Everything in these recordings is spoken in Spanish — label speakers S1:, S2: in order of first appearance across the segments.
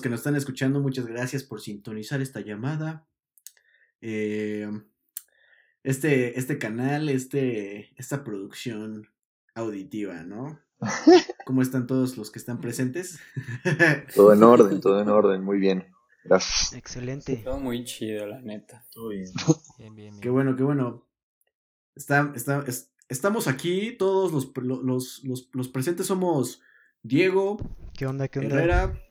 S1: los que nos están escuchando. Muchas gracias por sintonizar esta llamada. Eh, este, este canal, este, esta producción auditiva, ¿no? ¿Cómo están todos los que están presentes?
S2: todo en orden, todo en orden, muy bien. Gracias.
S3: Excelente.
S4: todo muy chido, la neta.
S2: Todo bien.
S1: bien, bien, Qué bueno, qué bueno. Está, está, estamos aquí, todos los, los, los, los, presentes somos Diego.
S3: ¿Qué onda, qué onda?
S1: Herrera,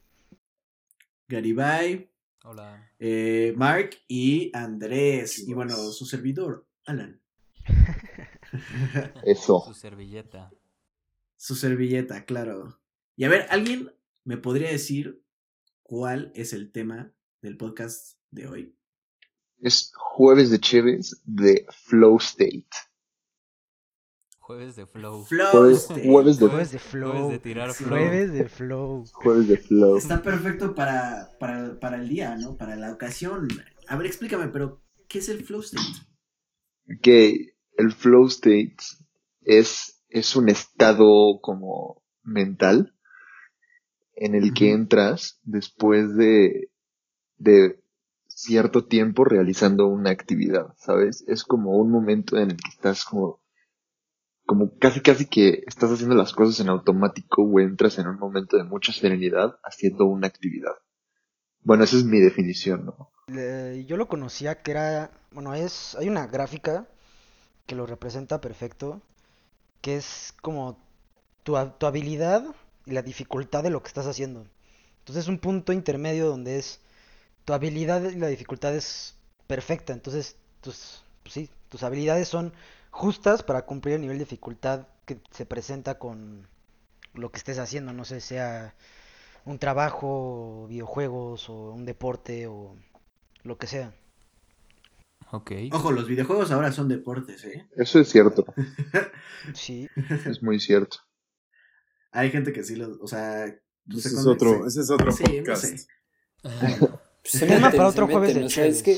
S1: Garibay.
S5: Hola.
S1: Eh, Mark y Andrés. Y bueno, su servidor, Alan.
S2: Eso.
S5: Su servilleta.
S1: Su servilleta, claro. Y a ver, ¿alguien me podría decir cuál es el tema del podcast de hoy?
S2: Es jueves de Chévez de Flow State.
S5: Jueves de flow.
S1: Flow
S2: jueves,
S1: State.
S2: jueves, de,
S3: Jueves de flow.
S5: Jueves de tirar flow.
S3: Jueves de flow.
S2: jueves de Flow.
S1: Está perfecto para, para, para el día, ¿no? Para la ocasión. A ver, explícame, pero ¿qué es el flow state?
S2: Que el Flow State es, es un estado como mental en el que entras después de, de cierto tiempo realizando una actividad, ¿sabes? Es como un momento en el que estás como, como casi casi que estás haciendo las cosas en automático o entras en un momento de mucha serenidad haciendo una actividad. Bueno, esa es mi definición, ¿no?
S3: Yo lo conocía que era, bueno, es, hay una gráfica que lo representa perfecto, que es como tu, tu habilidad y la dificultad de lo que estás haciendo. Entonces es un punto intermedio donde es tu habilidad y la dificultad es perfecta. Entonces tus, pues sí, tus habilidades son justas para cumplir el nivel de dificultad que se presenta con lo que estés haciendo, no sé, sea un trabajo, videojuegos o un deporte o lo que sea.
S5: Ok.
S1: Ojo, los videojuegos ahora son deportes, ¿eh?
S2: Eso es cierto,
S3: Sí,
S2: es muy cierto.
S1: Hay gente que sí los, o sea...
S6: Ese
S1: se
S6: es
S1: con-
S6: otro,
S1: se-
S6: ese es otro
S1: no
S6: podcast.
S1: sé.
S4: Se
S3: tema
S4: meten,
S3: para
S4: se
S3: otro jueves de
S4: o sea, es que.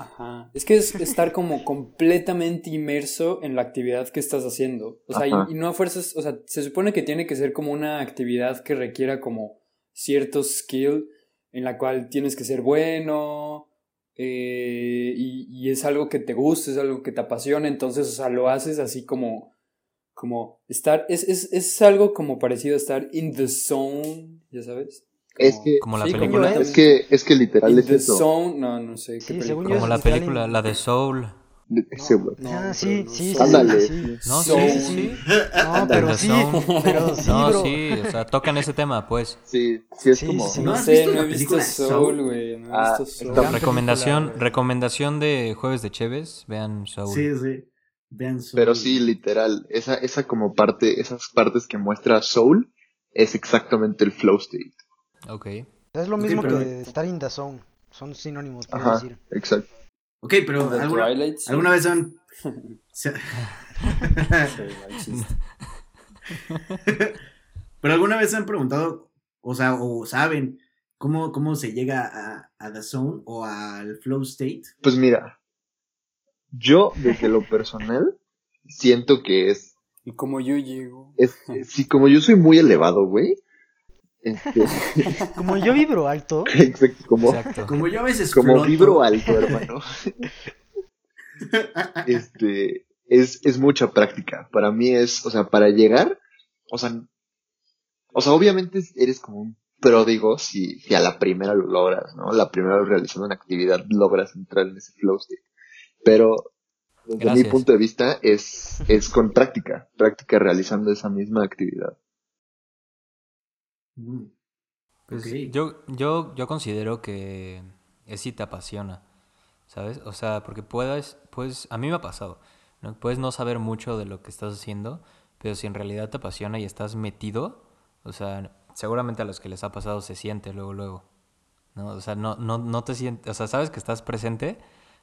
S4: Ajá, es que es estar como completamente inmerso en la actividad que estás haciendo. O sea, y, no a fuerzas, o sea, se supone que tiene que ser como una actividad que requiera como cierto skill en la cual tienes que ser bueno eh, y, y es algo que te gusta, es algo que te apasiona, entonces, o sea, lo haces así como, como estar, es, es, es algo como parecido a estar in the zone, ya sabes.
S2: Es que,
S5: Como la
S4: Sí,
S5: película.
S2: es que, es que literal
S4: In
S2: es
S4: the
S2: eso.
S4: zone, no, no sé qué
S3: Sí,
S5: Como la película, la de Soul.
S4: No,
S3: ah, sí, sí, sí,
S2: Ándale.
S3: sí.
S5: No, sí,
S4: Soul.
S5: sí, sí.
S3: No, pero sí, pero sí,
S5: no,
S3: bro.
S5: sí, o sea, tocan ese tema, pues.
S2: Sí, sí es
S3: Sí,
S2: como.
S3: sí.
S4: No,
S1: ¿No has
S4: sé, no he visto Soul,
S1: Soul?
S4: güey. No he
S2: Ah,
S4: visto Soul.
S2: está-
S3: Gran
S5: Recomendación,
S3: película,
S5: recomendación de Jueves de Cheves, vean Soul.
S1: Sí, sí. Vean su...
S2: Pero sí, literal, esa, esa como parte, esas partes que muestra Soul es exactamente el flow state.
S5: Ok.
S3: Es lo mismo
S1: pero-
S3: que estar in the zone. Son sinónimos, quiero
S2: Ajá,
S3: decir.
S2: exacto.
S1: Ok, pero ¿alguna. ¿alguna vez han... pero alguna vez se han preguntado, o sea, o saben cómo, cómo se llega a, a The Zone o al Flow State.
S2: Pues mira, yo desde lo personal siento que es,
S4: Y como yo llego.
S2: es, sí, como yo soy muy elevado, güey. Este,
S3: Como yo vibro alto,
S2: exacto, como,
S5: Exacto.
S1: Como yo a veces
S2: como
S1: floto.
S2: vibro alto, hermano. este, es, es mucha práctica. Para mí es, o sea, para llegar, o sea, o sea, obviamente eres como un pródigo si, si a la primera lo logras, ¿no? La primera vez realizando una actividad logras entrar en ese flow state. Pero, desde mi punto de vista, es, es con práctica, práctica realizando esa misma actividad.
S1: Mm.
S5: Pues yo, yo, yo considero que es si te apasiona, ¿sabes? O sea, porque puedes, pues, a mí me ha pasado, ¿no? Puedes no saber mucho de lo que estás haciendo, pero si en realidad te apasiona y estás metido, o sea, seguramente a los que les ha pasado se siente luego, luego, ¿no? O sea, no, no, no te sientes, o sea, sabes que estás presente,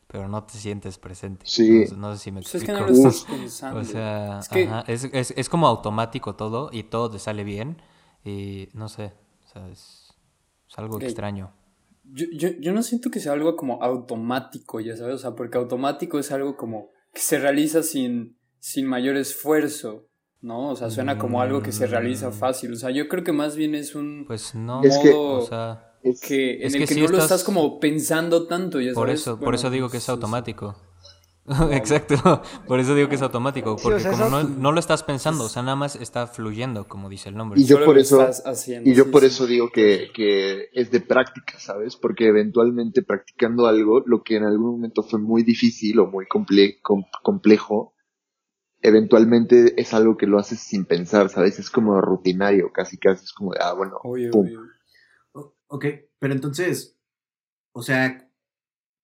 S5: pero no te sientes presente.
S2: Sí.
S5: No, sé- no sé si me
S4: Pues es que
S5: explico.
S4: no lo
S2: Uf.
S4: estás pensando.
S5: O sea,
S4: es que
S5: ajá, es, es, es como automático todo y todo te sale bien y no sé, o sea, es, es algo extraño.
S4: yo, yo, yo no siento que sea algo como automático, ya sabes, o sea, porque automático es algo como que se realiza sin, sin mayor esfuerzo. ¿no? O sea, suena como algo que se realiza
S5: Mm.
S4: fácil. O sea, yo creo que más bien es un
S5: Pues no,
S2: Es que-
S5: o sea,
S2: Es-
S4: que en
S5: es
S4: el
S5: que
S4: que,
S5: sí
S4: no lo
S5: estás-
S4: estás como pensando tanto, ya
S5: por
S4: sabes.
S5: eso, por eso digo que es
S4: sí, sí.
S5: automático. Exacto, por eso digo que es automático,
S3: Sí,
S5: porque
S3: o sea,
S5: como
S3: eso-
S5: no, no lo estás pensando, o sea, nada más está fluyendo, como dice el nombre.
S2: Y yo
S4: Solo
S2: por eso-
S4: haciendo,
S2: Y yo
S4: sí,
S2: por
S4: sí.
S2: eso digo que, que es de práctica, ¿sabes? Porque eventualmente practicando algo, lo que en algún momento fue muy difícil o muy comple- com- complejo, eventualmente es algo que lo haces sin pensar, ¿sabes? Es como rutinario, casi casi es como de, ah, bueno,
S4: Oye,
S2: pum.
S4: oye.
S1: O- ok, pero entonces, o sea,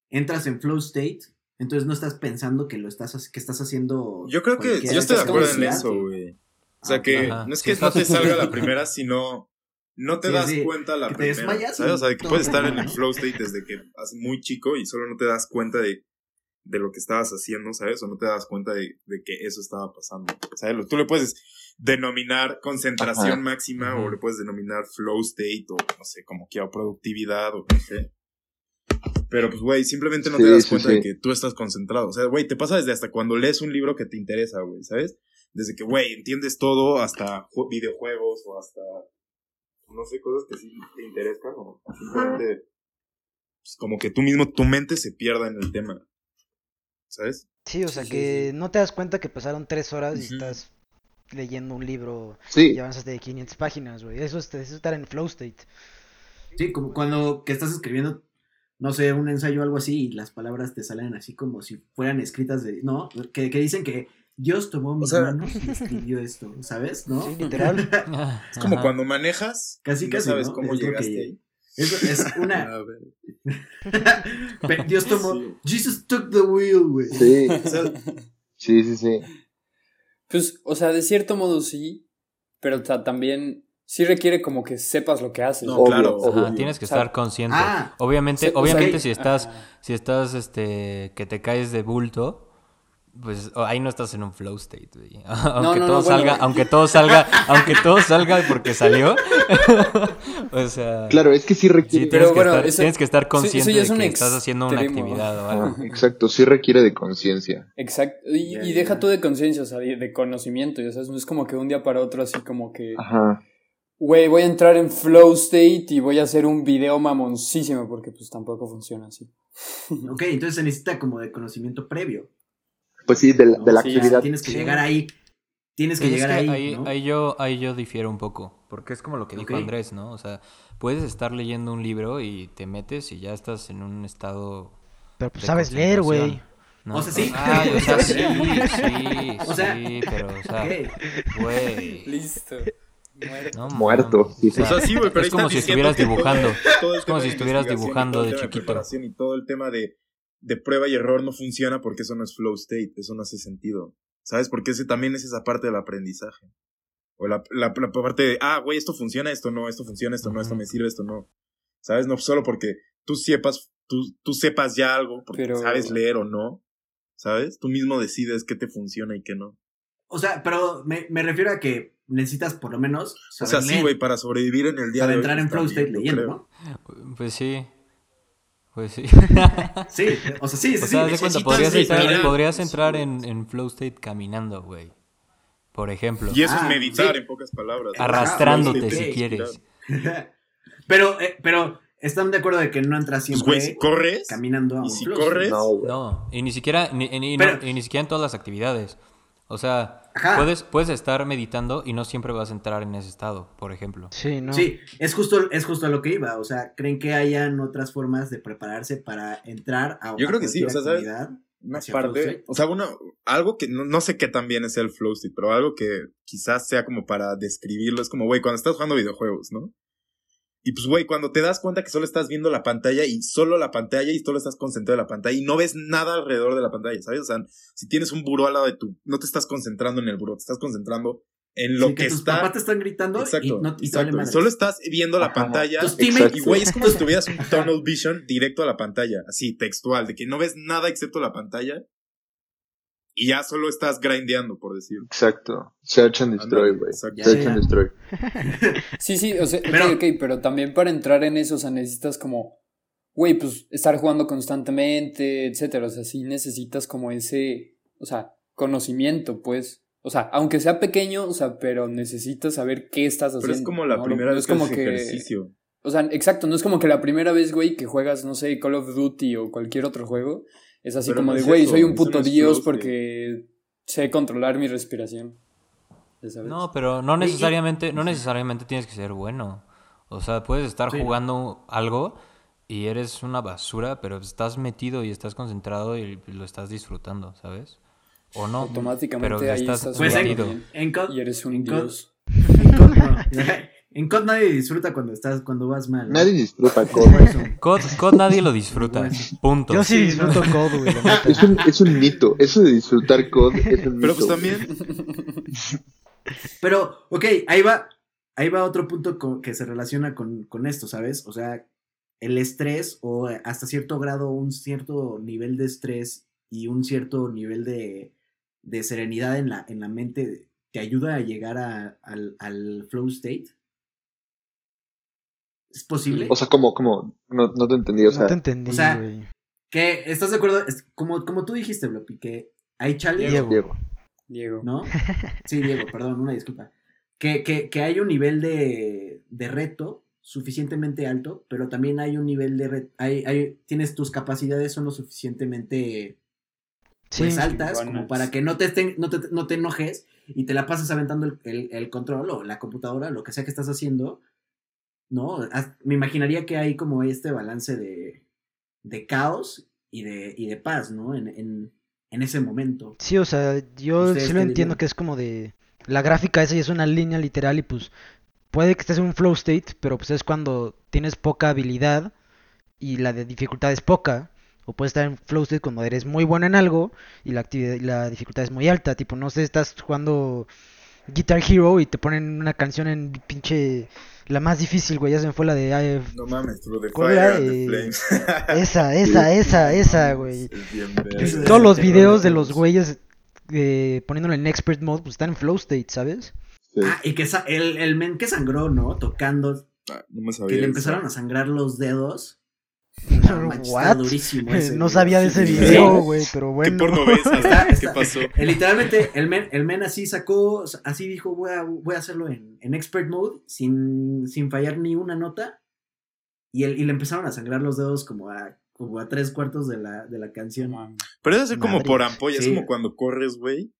S1: entras en flow state, entonces no estás pensando que lo estás, que estás haciendo.
S6: Yo creo que yo estoy de acuerdo en eso, güey. O sea
S1: Ah,
S6: que
S5: Ajá.
S6: no es
S5: Sí,
S6: que no te salga la primera, sino no te
S1: Sí,
S6: das
S1: sí,
S6: cuenta la
S1: que te
S6: primera.
S1: desmayas
S6: ¿Sabes? O sea, que puedes estar en el flow state desde que eres muy chico y solo no te das cuenta de, de lo que estabas haciendo, ¿sabes? O no te das cuenta de, de que eso estaba pasando. ¿Sabes? Tú le puedes denominar concentración
S2: Ajá.
S6: máxima o le puedes denominar flow state o no sé, como quiera, o productividad o no sé. Pero pues, güey, simplemente no
S2: Sí,
S6: te das
S2: sí,
S6: cuenta
S2: sí.
S6: de que tú estás concentrado. O sea, güey, te pasa desde hasta cuando lees un libro que te interesa, güey, ¿sabes? Desde que, güey, entiendes todo hasta ju- videojuegos o hasta, no sé, cosas que sí te interesan o simplemente, pues, como que tú mismo, tu mente se pierda en el tema. ¿Sabes?
S3: Sí, o sea que
S4: sí.
S3: no te das cuenta que pasaron tres horas y estás leyendo un libro
S2: sí,
S3: y avanzas de 500 páginas, güey. Eso es, eso es estar en flow state.
S1: Sí, como cuando que estás escribiendo, no sé, un ensayo o algo así y las palabras te salen así como si fueran escritas de. No, que, que dicen que Dios tomó mis
S6: sea-
S1: manos y escribió esto, ¿sabes? ¿No?
S3: Sí, literal.
S6: Es como cuando manejas,
S1: Casi,
S6: no
S1: casi,
S6: sabes
S1: ¿no?
S6: cómo
S1: Es
S6: llegaste
S1: que-
S6: ahí.
S1: Eso es una.
S6: A ver.
S1: Pe- Dios tomó.
S6: Sí.
S1: Jesus took the wheel, güey.
S2: sí,
S6: O sea,
S2: sí, sí, sí.
S4: Pues, o sea, de cierto modo sí, pero también sí requiere como que sepas lo que haces.
S6: No,
S2: Obvio,
S6: claro.
S2: obvio.
S5: Ajá, tienes que
S4: O sea,
S5: estar consciente.
S1: ah,
S5: obviamente,
S4: Sí, o sea,
S5: obviamente si estás, si estás, este, que te caes de bulto, pues oh, ahí no estás en un flow state, güey. Aunque
S4: no,
S5: todo
S4: no, bueno.
S5: salga, aunque todo salga, aunque todo salga porque salió. o sea,
S2: Claro, es que sí
S5: sí,
S2: requiere,
S5: tienes,
S4: Pero
S5: que
S4: bueno,
S5: estar,
S4: eso-
S5: tienes que estar consciente
S4: es
S5: de que estás haciendo una actividad o algo.
S2: Exacto, sí requiere de conciencia.
S4: Exacto. Y, y deja
S1: ya.
S4: tú de conciencia, o sea, de, de conocimiento, ya sabes, no es como que un día para otro así como que,
S2: Ajá.
S4: Güey, voy a entrar en flow state y voy a hacer un video mamoncísimo, porque pues tampoco funciona así.
S1: Ok, entonces se necesita como de conocimiento previo.
S2: Pues sí, de la,
S1: ¿no?
S2: de la
S1: Sí,
S2: actividad.
S1: Tienes que
S3: Sí.
S1: llegar ahí. Tienes que
S5: es
S1: llegar
S5: que
S1: ahí.
S5: ahí,
S1: ¿no?
S5: ahí yo, ahí yo difiero un poco, porque es como lo que dijo. Andrés, ¿no? O sea, puedes estar leyendo un libro y te metes y ya estás en un estado
S3: Pero pues sabes leer, güey.
S5: ¿no?
S1: O sea, sí.
S5: Ay, o sea, sí,
S1: ¿Sabes
S5: sí,
S1: O sea,
S5: sí, pero, o sea, güey.
S4: Listo. Muerto.
S5: No
S2: Muerto, sí,
S5: o
S2: sí.
S6: O sea, sí, güey, pero
S5: es como si estuvieras
S6: todo-
S5: dibujando.
S6: todo
S5: Es como si estuvieras dibujando
S6: todo el
S5: de
S6: tema
S5: chiquito.
S6: y todo el tema de, de prueba y error no funciona porque eso no es flow state, eso no hace sentido. ¿Sabes? Porque ese también es esa parte del aprendizaje. O la, la, la parte de, ah, güey, esto funciona, esto no, esto funciona, esto no, esto me sirve, esto no. ¿Sabes? No solo porque tú sepas, tú, tú sepas ya algo, porque
S4: Pero-
S6: sabes leer o no. ¿Sabes? Tú mismo decides qué te funciona y qué no.
S1: O sea, pero me, me refiero a que necesitas por lo menos.
S6: O sea, sí, güey, para sobrevivir en el día
S1: Para
S6: de hoy,
S1: entrar en
S6: pues,
S1: flow state leyendo. ¿no?
S5: Pues sí. Pues sí.
S1: Sí, o sea, sí, sí,
S5: O
S1: sí.
S5: sea, de cuenta, podrías entrar, podrías entrar en, en flow state caminando, güey. Por ejemplo.
S6: Y eso
S1: Ah,
S6: es meditar,
S1: sí.
S6: en pocas palabras.
S5: Arrastrándote
S6: state
S5: si
S6: es
S5: quieres.
S1: pero, eh, pero, ¿están de acuerdo de que no entras
S6: Pues,
S1: siempre
S6: güey, si corres,
S1: caminando a
S6: y
S1: un
S6: si
S1: flow
S6: corres?
S2: No, güey.
S5: No, y ni siquiera, ni, ni-
S1: Pero-
S5: no, y ni siquiera en todas las actividades. O sea,
S1: Ajá.
S5: puedes, puedes estar meditando y no siempre vas a entrar en ese estado, por ejemplo.
S3: Sí, ¿no?
S1: Sí, es justo, es justo a lo que iba. O sea, ¿creen que hayan otras formas de prepararse para entrar a
S6: Yo
S1: a
S6: creo que sí, o sea, ¿sabes?
S1: actividad?
S6: una parte, o sea, una, algo que no, no sé qué tan bien es el flow state, pero algo que quizás sea como para describirlo, es como, güey, cuando estás jugando videojuegos, ¿no? Y pues, güey, cuando te das cuenta que solo estás viendo la pantalla y solo la pantalla y solo estás concentrado en la pantalla y no ves nada alrededor de la pantalla, ¿sabes? O sea, si tienes un buró al lado de tu, no te estás concentrando en el buró, te estás concentrando en lo
S1: Sí,
S6: que,
S1: tus
S6: está.
S1: papás te están gritando
S6: Exacto,
S1: y no y te
S6: exacto.
S1: vale
S6: Y
S1: madres.
S6: Solo estás viendo la
S2: Ajá.
S6: pantalla.
S1: Tus
S2: Exacto.
S1: teammates,
S6: Y güey, es como si tuvieras un tunnel vision directo a la pantalla, así, textual, de que no ves nada excepto la pantalla y ya solo estás grindeando, por decir.
S2: Exacto. Search and destroy, güey. Search and destroy.
S4: Sí, sí, o sea, ok,
S1: Pero-
S4: ok, pero también para entrar en eso, o sea, necesitas como, güey, pues estar jugando constantemente, etcétera. O sea, sí necesitas como ese, o sea, conocimiento, pues. O sea, aunque sea pequeño, o sea, pero necesitas saber qué estás haciendo.
S6: Pero es como la
S4: ¿no?
S6: primera
S4: No
S6: vez
S4: es como
S6: que
S4: que
S6: haces ejercicio.
S4: O sea, exacto, no es como que la primera vez, güey, que juegas, no sé, Call of Duty o cualquier otro juego, es así
S6: Pero
S4: como
S6: no
S4: de, güey, soy un puto
S6: no
S4: dios porque sé controlar mi respiración. Ya sabes.
S5: No, pero no necesariamente, no necesariamente tienes que ser bueno. O sea, puedes estar
S1: Sí.
S5: jugando algo y eres una basura, pero estás metido y estás concentrado y lo estás disfrutando, ¿sabes? O no.
S4: Automáticamente
S5: pero
S4: ahí
S5: estás
S4: estás
S1: Pues en,
S5: metido.
S1: en
S4: Y eres un
S1: en
S4: dios.
S1: en COD nadie disfruta cuando estás, cuando vas mal. ¿no?
S2: Nadie disfruta COD.
S1: eso.
S5: COD, COD nadie lo disfruta. Punto.
S3: Yo sí disfruto COD, güey.
S2: Es un, es un mito. Eso de disfrutar COD es un
S6: Pero
S2: mito.
S6: pues también,
S1: Pero, ok, ahí va, ahí va otro punto que se relaciona con, con esto, ¿sabes? O sea, el estrés o hasta cierto grado un cierto nivel de estrés y un cierto nivel de, de serenidad en la, en la mente te ayuda a llegar a- al, al flow state. ¿Es posible?
S2: O sea, como, como, no, no te entendí. O sea,
S3: no te entendí,
S1: o sea,
S3: güey.
S1: que, ¿estás de acuerdo? Es como, como tú dijiste, Blopi, que hay challenge,
S3: Diego.
S2: Diego.
S4: Diego.
S1: ¿no? Sí, Diego, perdón, una disculpa. Que, que, que hay un nivel de, de reto suficientemente alto, pero también hay un nivel de reto, hay, hay, tienes tus capacidades son lo suficientemente
S3: Sí,
S1: pues, altas como para que no te, estén- no te, no te enojes y te la pasas aventando el, el- el control o la computadora, lo que sea que estás haciendo, ¿no? Me imaginaría que hay como este balance de, de caos y de, y de paz, ¿no? En, en, en ese momento.
S3: Sí, o sea, yo
S1: ¿Ustedes
S3: sí lo entiendo
S1: dirían?
S3: que es como de... La gráfica esa ya es una línea literal y pues puede que estés en un flow state, pero pues es cuando tienes poca habilidad y la de dificultad es poca. O puedes estar en flow state cuando eres muy bueno en algo y la actividad, la dificultad es muy alta. Tipo, no sé, estás jugando Guitar Hero y te ponen una canción en pinche... La más difícil, güey, ya se me fue la de... ay,
S6: no mames, through the
S3: ¿Cuál
S6: fire
S3: Eh,
S6: flames.
S3: esa, esa, esa, esa, güey.
S6: Es
S3: Todos los videos
S1: de
S3: los güeyes eh, poniéndolo en expert mode, pues están en flow state, ¿sabes?
S2: Sí.
S1: Ah, y que el, el men que sangró, ¿no? Tocando,
S6: Ah, no me sabía
S1: que le
S6: eso.
S1: empezaron a sangrar los dedos. No, manches, está
S3: What?
S1: durísimo ese
S3: No
S1: video.
S3: sabía de ese video,
S1: sí.
S3: güey, pero
S6: ¿Qué
S3: bueno.
S6: porno ves?
S1: Está-
S6: ¿Qué pasó?
S1: Eh, Literalmente, el men, el men así sacó, así dijo, voy a, voy a hacerlo en, en expert mode, sin, sin fallar ni una nota. Y, el, y le empezaron a sangrar los dedos como a, como a tres cuartos de la, de la canción.
S6: Pero debe ser como por ampolla, es como cuando corres, güey.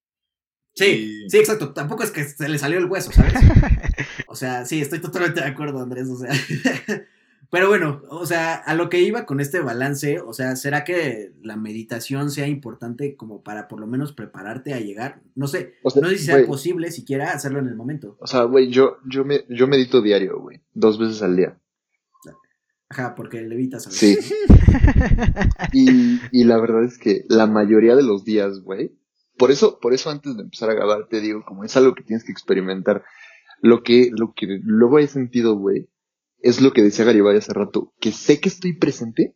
S1: Sí,
S6: Y-
S1: sí, exacto. Tampoco es que se le salió el hueso, ¿sabes? O sea, sí, estoy totalmente de acuerdo, Andrés. O sea, pero bueno, o sea, a lo que iba con este balance, o sea, ¿será que la meditación sea importante como para por lo menos prepararte a llegar? No sé,
S2: O sea,
S1: no sé si sea
S2: güey.
S1: posible siquiera hacerlo en el momento.
S2: O sea, güey, yo, yo, me, yo medito diario, güey. Dos veces al día.
S1: Ajá, porque le evitas a
S2: Sí. Y, y la verdad es que la mayoría de los días, güey. Por eso, por eso antes de empezar a grabar te digo, como es algo que tienes que experimentar. Lo que, lo que luego he sentido, güey, es lo que decía Garibay hace rato, que sé que estoy presente,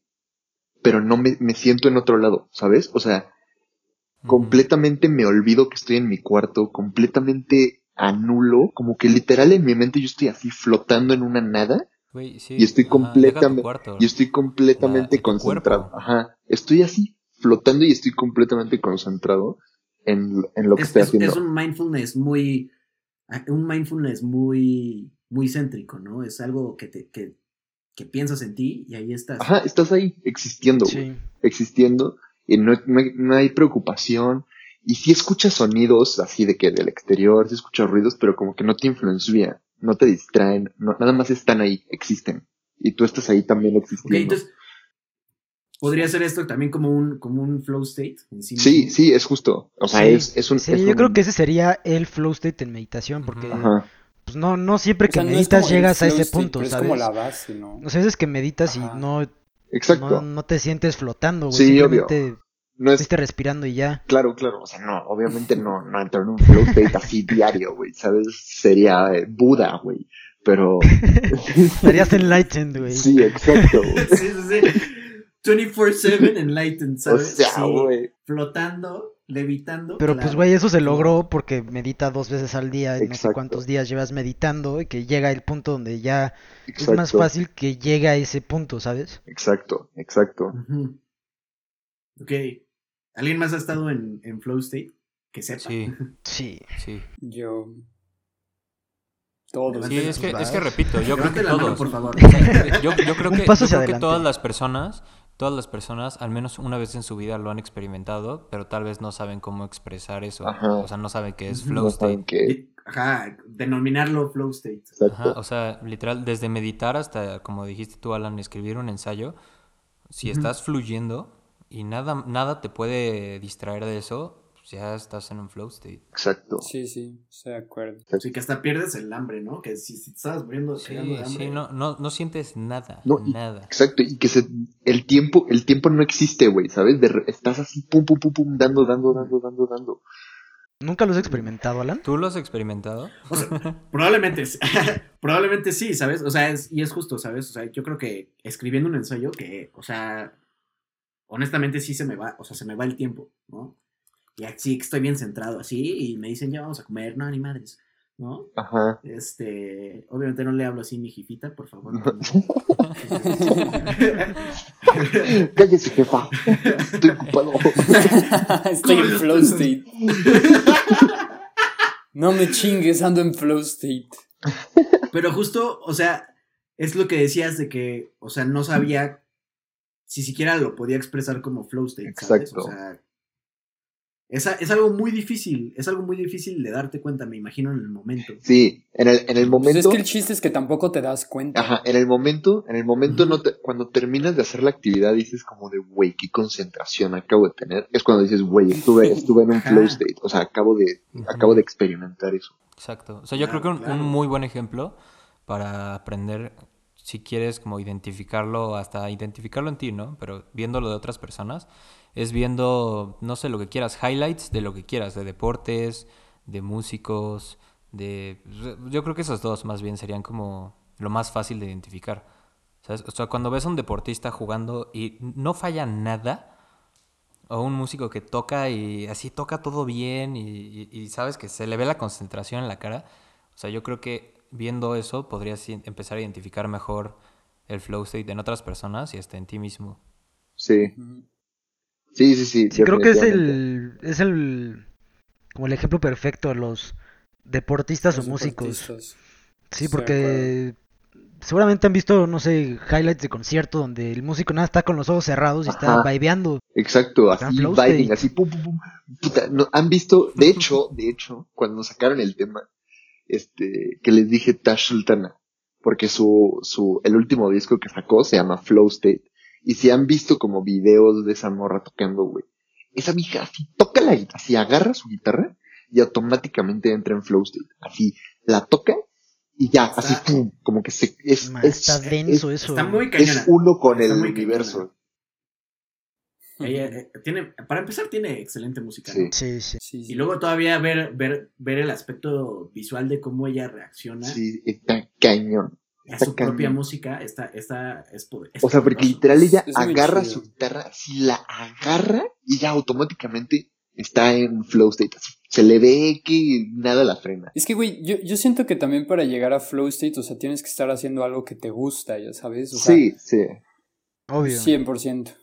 S2: pero no me, me siento en otro lado, ¿sabes? O sea, completamente me olvido que estoy en mi cuarto, completamente anulo, como que literal en mi mente yo estoy así flotando en una nada
S5: sí,
S2: y estoy
S5: ajá,
S2: completamente
S5: cuarto.
S2: y estoy completamente
S5: La-
S2: concentrado.
S5: cuerpo.
S2: Ajá. Estoy así flotando y estoy completamente concentrado en, en lo que
S1: Es,
S2: estoy
S1: es-
S2: haciendo.
S1: es un mindfulness muy, un mindfulness muy, muy céntrico, ¿no? Es algo que te, que, que piensas en ti y ahí estás.
S2: Ajá, estás ahí existiendo, güey.
S3: Sí.
S2: Existiendo y no, no hay, no hay preocupación. Y si escuchas sonidos así de que del exterior, si escuchas ruidos, pero como que no te influencian, no te distraen, no, nada más están ahí, existen. Y tú estás ahí también
S1: Ok,
S2: existiendo.
S1: entonces, ¿podría ser esto también como un, como un flow state? En sí,
S2: sí, sí, es justo. O sea,
S3: Sí,
S2: es, es un...
S3: Sí,
S2: es
S3: yo
S2: un-
S3: creo que ese sería el flow state en meditación, porque.
S2: Ajá.
S3: Pues no, no siempre
S4: O
S3: que
S4: sea, no
S3: meditas llegas a ese punto, ¿sabes?
S4: Es como la base, ¿no?
S3: O sea, veces que meditas
S4: Ajá.
S3: y no,
S2: Exacto.
S3: no, no te sientes flotando, güey.
S2: Sí, obvio.
S3: Simplemente
S2: No es,
S3: estuviste respirando y ya.
S2: Claro, claro, o sea, no, obviamente no, no entrar en un flow state así diario, güey, ¿sabes? Sería eh, Buda, güey, pero
S3: Estarías enlightened, güey.
S2: sí, exacto, güey.
S1: sí, sí, sí. 24-7 enlightened,
S2: O
S1: ¿sabes?
S2: sea,
S1: Sí,
S2: güey,
S1: flotando, levitando.
S3: Pero
S1: claro.
S3: pues, güey, eso se logró porque medita dos veces al día y no sé
S2: Exacto.
S3: cuántos días llevas meditando y que llega el punto donde ya es
S2: exacto,
S3: más fácil que llegue a ese punto, ¿sabes?
S2: exacto, exacto.
S1: Ujú. Ok. ¿Alguien más ha estado en, en flow state? que sepa.
S5: Sí,
S3: Sí.
S5: sí.
S4: Yo. Todos.
S5: Sí, es que, es que repito, yo creo que
S1: mano,
S5: todos.
S1: por favor.
S5: Yo, yo creo que, yo creo que todas las personas, todas las personas, al menos una vez en su vida lo han experimentado, pero tal vez no saben cómo expresar eso.
S2: Ajá.
S5: O sea, no saben qué es flow
S2: No
S5: state.
S2: saben qué.
S1: Y- Ajá, denominarlo flow state.
S5: Ajá, o sea, literal, desde meditar hasta, como dijiste tú, Alan, escribir un ensayo, si estás fluyendo y nada, nada te puede distraer de eso, ya estás en un flow state.
S2: Exacto.
S4: Sí, sí, estoy de acuerdo.
S1: Así que hasta pierdes el hambre, ¿no? Que si, si te estabas muriendo
S5: Sí,
S1: de hambre.
S5: sí, no, no, no sientes nada,
S2: No, y-
S5: nada.
S2: Exacto, y que se, el tiempo, el tiempo no existe, güey, ¿sabes? De estás así, pum, pum, pum, pum, dando, dando, dando, dando, dando.
S3: ¿Nunca lo has experimentado, Alan?
S5: ¿Tú lo has experimentado?
S1: O sea, probablemente, sí- probablemente sí, ¿sabes? O sea, es- y es justo, ¿sabes? O sea, yo creo que escribiendo un ensayo que, o sea, honestamente sí se me va, o sea, se me va el tiempo, ¿no? Y así que estoy bien centrado así y me dicen, ya vamos a comer, no, ni madres, ¿no?
S2: Ajá.
S1: Este, obviamente no le hablo así mi jefita, por favor. no, no.
S2: Cállese, jefa. Estoy ocupado.
S4: Estoy en flow state. No me chingues, ando en flow state.
S1: Pero justo, o sea, es lo que decías de que, o sea, no sabía si siquiera lo podía expresar como flow state, ¿sabes?
S2: Exacto.
S1: O sea, es, es algo muy difícil, es algo muy difícil de darte cuenta, me imagino, en el momento.
S2: Sí, en el, en el
S4: Pues
S2: momento.
S4: es que el chiste es que tampoco te das cuenta.
S2: Ajá, en el momento, en el momento no te, cuando terminas de hacer la actividad dices como de, güey, qué concentración acabo de tener. Es cuando dices, güey, estuve, estuve en un flow state. O sea, acabo de, acabo de experimentar eso.
S5: Exacto. O sea, yo
S1: Claro,
S5: creo que un,
S1: claro.
S5: un muy buen ejemplo para aprender, si quieres como identificarlo, hasta identificarlo en ti, ¿no? Pero viéndolo de otras personas, es viendo, no sé, lo que quieras, highlights de lo que quieras, de deportes, de músicos, de... Yo creo que esos dos más bien serían como lo más fácil de identificar. ¿Sabes? O sea, cuando ves a un deportista jugando y no falla nada, o un músico que toca y así toca todo bien y, y- y sabes que se le ve la concentración en la cara. O sea, yo creo que viendo eso podrías empezar a identificar mejor el flow state en otras personas y hasta en ti mismo.
S2: Sí, sí, sí, sí.
S3: Sí, creo que es el, es el, como el ejemplo perfecto de los deportistas
S4: Los
S3: o músicos.
S4: deportistas.
S3: Sí, porque seguramente han visto, no sé, highlights de concierto donde el músico nada está con los ojos cerrados y está
S2: Ajá.
S3: vibeando.
S2: Exacto,
S3: Está
S2: así,
S3: flow
S2: vibing,
S3: state.
S2: así, pum, pum, pum. Puta, no, han visto, de hecho, de hecho, cuando sacaron el tema, este, que les dije Tash Sultana, porque su, su, el último disco que sacó se llama Flow State. Y si han visto como videos de esa morra tocando, güey, esa vieja así toca la guitarra, así agarra su guitarra y automáticamente entra en Flow State. Así, la toca y ya, así, pum, como que se, es, es,
S3: está denso eso.
S1: Está muy cañona.
S2: es uno con
S1: Está
S2: el universo.
S1: Ella, eh, tiene, para empezar, tiene excelente música,
S2: Sí.
S1: ¿no?
S3: Sí, sí.
S4: Sí, sí.
S1: Y luego todavía ver, ver, ver el aspecto visual de cómo ella reacciona
S2: Sí, está cañón.
S1: a su propia música, está, está, es, poder- es
S2: O sea, porque
S1: poderoso.
S2: literal ella
S4: Es
S2: agarra su guitarra, si la agarra y ya automáticamente está en flow state. así, se le ve que nada la frena.
S4: Es que, güey, yo, yo siento que también para llegar a flow state, o sea, tienes que estar haciendo algo que te gusta, ya sabes. O sea,
S2: Sí, sí.
S3: Obvio.
S4: 100%.